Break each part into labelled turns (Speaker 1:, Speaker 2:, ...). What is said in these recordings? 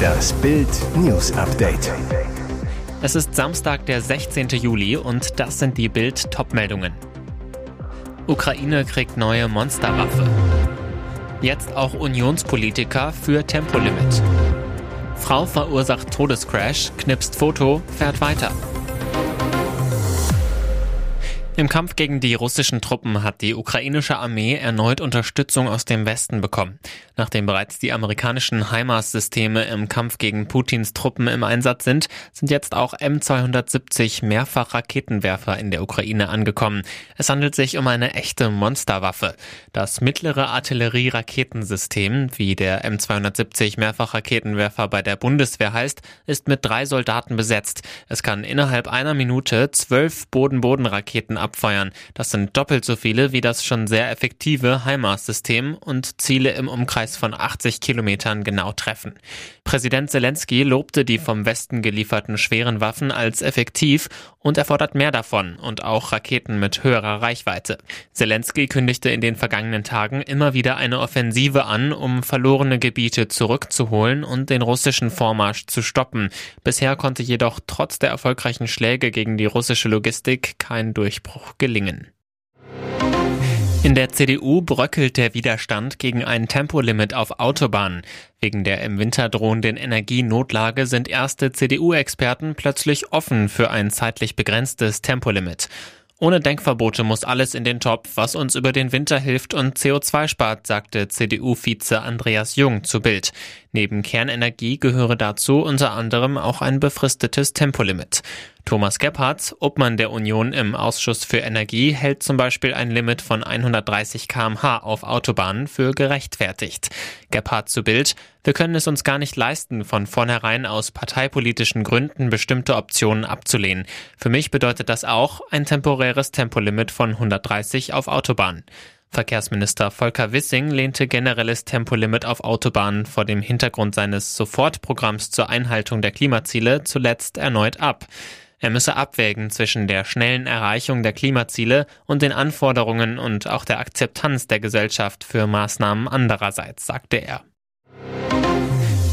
Speaker 1: Das Bild News Update.
Speaker 2: Es ist Samstag, der 16. Juli und das sind die Bild Topmeldungen. Ukraine kriegt neue Monsterwaffe. Jetzt auch Unionspolitiker für Tempolimit. Frau verursacht Todescrash, knipst Foto, fährt weiter. Im Kampf gegen die russischen Truppen hat die ukrainische Armee erneut Unterstützung aus dem Westen bekommen. Nachdem bereits die amerikanischen HIMARS-Systeme im Kampf gegen Putins Truppen im Einsatz sind, sind jetzt auch M270 Mehrfachraketenwerfer in der Ukraine angekommen. Es handelt sich um eine echte Monsterwaffe. Das mittlere Artillerie-Raketensystem, wie der M270 Mehrfachraketenwerfer bei der Bundeswehr heißt, ist mit drei Soldaten besetzt. Es kann innerhalb einer Minute zwölf Boden-Boden-Raketen abfeuern. Das sind doppelt so viele wie das schon sehr effektive HIMARS-System und Ziele im Umkreis von 80 Kilometern genau treffen. Präsident Zelensky lobte die vom Westen gelieferten schweren Waffen als effektiv und er fordert mehr davon und auch Raketen mit höherer Reichweite. Zelensky kündigte in den vergangenen Tagen immer wieder eine Offensive an, um verlorene Gebiete zurückzuholen und den russischen Vormarsch zu stoppen. Bisher konnte jedoch trotz der erfolgreichen Schläge gegen die russische Logistik kein Durchbruch gelingen. In der CDU bröckelt der Widerstand gegen ein Tempolimit auf Autobahnen. Wegen der im Winter drohenden Energienotlage sind erste CDU-Experten plötzlich offen für ein zeitlich begrenztes Tempolimit. Ohne Denkverbote muss alles in den Topf, was uns über den Winter hilft und CO2 spart, sagte CDU-Vize Andreas Jung zu Bild. Neben Kernenergie gehöre dazu unter anderem auch ein befristetes Tempolimit. Thomas Gebhardt, Obmann der Union im Ausschuss für Energie, hält zum Beispiel ein Limit von 130 kmh auf Autobahnen für gerechtfertigt. Gebhardt zu Bild, wir können es uns gar nicht leisten, von vornherein aus parteipolitischen Gründen bestimmte Optionen abzulehnen. Für mich bedeutet das auch ein temporäres Tempolimit von 130 auf Autobahnen. Verkehrsminister Volker Wissing lehnte generelles Tempolimit auf Autobahnen vor dem Hintergrund seines Sofortprogramms zur Einhaltung der Klimaziele zuletzt erneut ab. Er müsse abwägen zwischen der schnellen Erreichung der Klimaziele und den Anforderungen und auch der Akzeptanz der Gesellschaft für Maßnahmen andererseits, sagte er.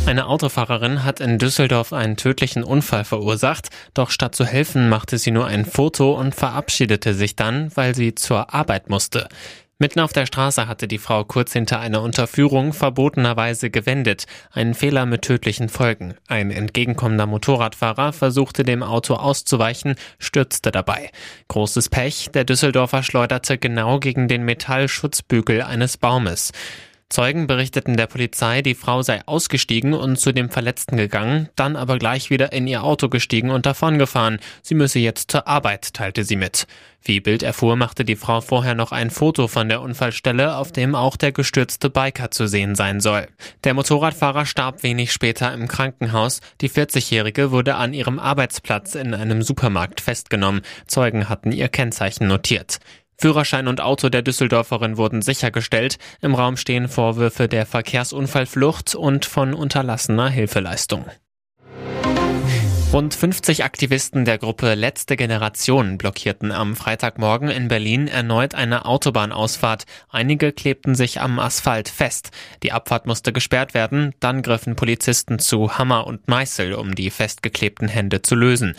Speaker 2: Eine Autofahrerin hat in Düsseldorf einen tödlichen Unfall verursacht, doch statt zu helfen machte sie nur ein Foto und verabschiedete sich dann, weil sie zur Arbeit musste. Mitten auf der Straße hatte die Frau kurz hinter einer Unterführung verbotenerweise gewendet. Ein Fehler mit tödlichen Folgen. Ein entgegenkommender Motorradfahrer versuchte dem Auto auszuweichen, stürzte dabei. Großes Pech, der Düsseldorfer schleuderte genau gegen den Metallschutzbügel eines Baumes. Zeugen berichteten der Polizei, die Frau sei ausgestiegen und zu dem Verletzten gegangen, dann aber gleich wieder in ihr Auto gestiegen und davongefahren. Sie müsse jetzt zur Arbeit, teilte sie mit. Wie Bild erfuhr, machte die Frau vorher noch ein Foto von der Unfallstelle, auf dem auch der gestürzte Biker zu sehen sein soll. Der Motorradfahrer starb wenig später im Krankenhaus. Die 40-Jährige wurde an ihrem Arbeitsplatz in einem Supermarkt festgenommen. Zeugen hatten ihr Kennzeichen notiert. Führerschein und Auto der Düsseldorferin wurden sichergestellt. Im Raum stehen Vorwürfe der Verkehrsunfallflucht und von unterlassener Hilfeleistung. Rund 50 Aktivisten der Gruppe Letzte Generation blockierten am Freitagmorgen in Berlin erneut eine Autobahnausfahrt. Einige klebten sich am Asphalt fest. Die Abfahrt musste gesperrt werden. Dann griffen Polizisten zu Hammer und Meißel, um die festgeklebten Hände zu lösen.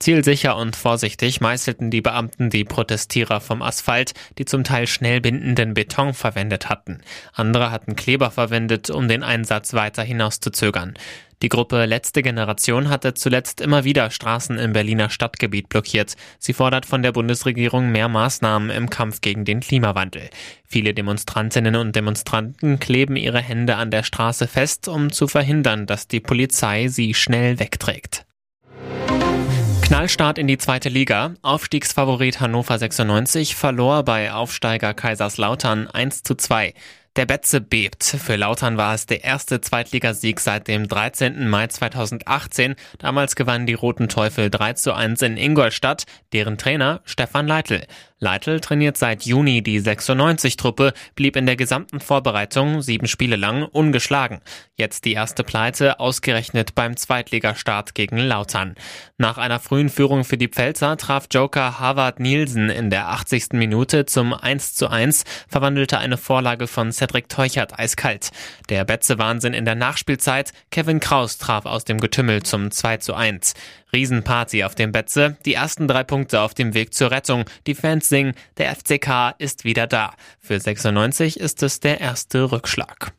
Speaker 2: Zielsicher und vorsichtig meißelten die Beamten die Protestierer vom Asphalt, die zum Teil schnell bindenden Beton verwendet hatten. Andere hatten Kleber verwendet, um den Einsatz weiter hinauszuzögern. Die Gruppe Letzte Generation hatte zuletzt immer wieder Straßen im Berliner Stadtgebiet blockiert. Sie fordert von der Bundesregierung mehr Maßnahmen im Kampf gegen den Klimawandel. Viele Demonstrantinnen und Demonstranten kleben ihre Hände an der Straße fest, um zu verhindern, dass die Polizei sie schnell wegträgt. Knallstart in die zweite Liga. Aufstiegsfavorit Hannover 96 verlor bei Aufsteiger Kaiserslautern 1 zu 2. Der Betze bebt. Für Lautern war es der erste Zweitligasieg seit dem 13. Mai 2018. Damals gewannen die Roten Teufel 3 zu 1 in Ingolstadt, deren Trainer Stefan Leitl. Leitl trainiert seit Juni die 96-Truppe, blieb in der gesamten Vorbereitung sieben Spiele lang ungeschlagen. Jetzt die erste Pleite, ausgerechnet beim Zweitligastart gegen Lautern. Nach einer frühen Führung für die Pfälzer traf Joker Harvard Nielsen in der 80. Minute zum 1 zu 1, verwandelte eine Vorlage von Cedric Teuchert eiskalt. Der Betze-Wahnsinn in der Nachspielzeit, Kevin Kraus traf aus dem Getümmel zum 2 zu 1. Riesenparty auf dem Betze, die ersten drei Punkte auf dem Weg zur Rettung. Die Fans singen, der FCK ist wieder da. Für 96 ist es der erste Rückschlag.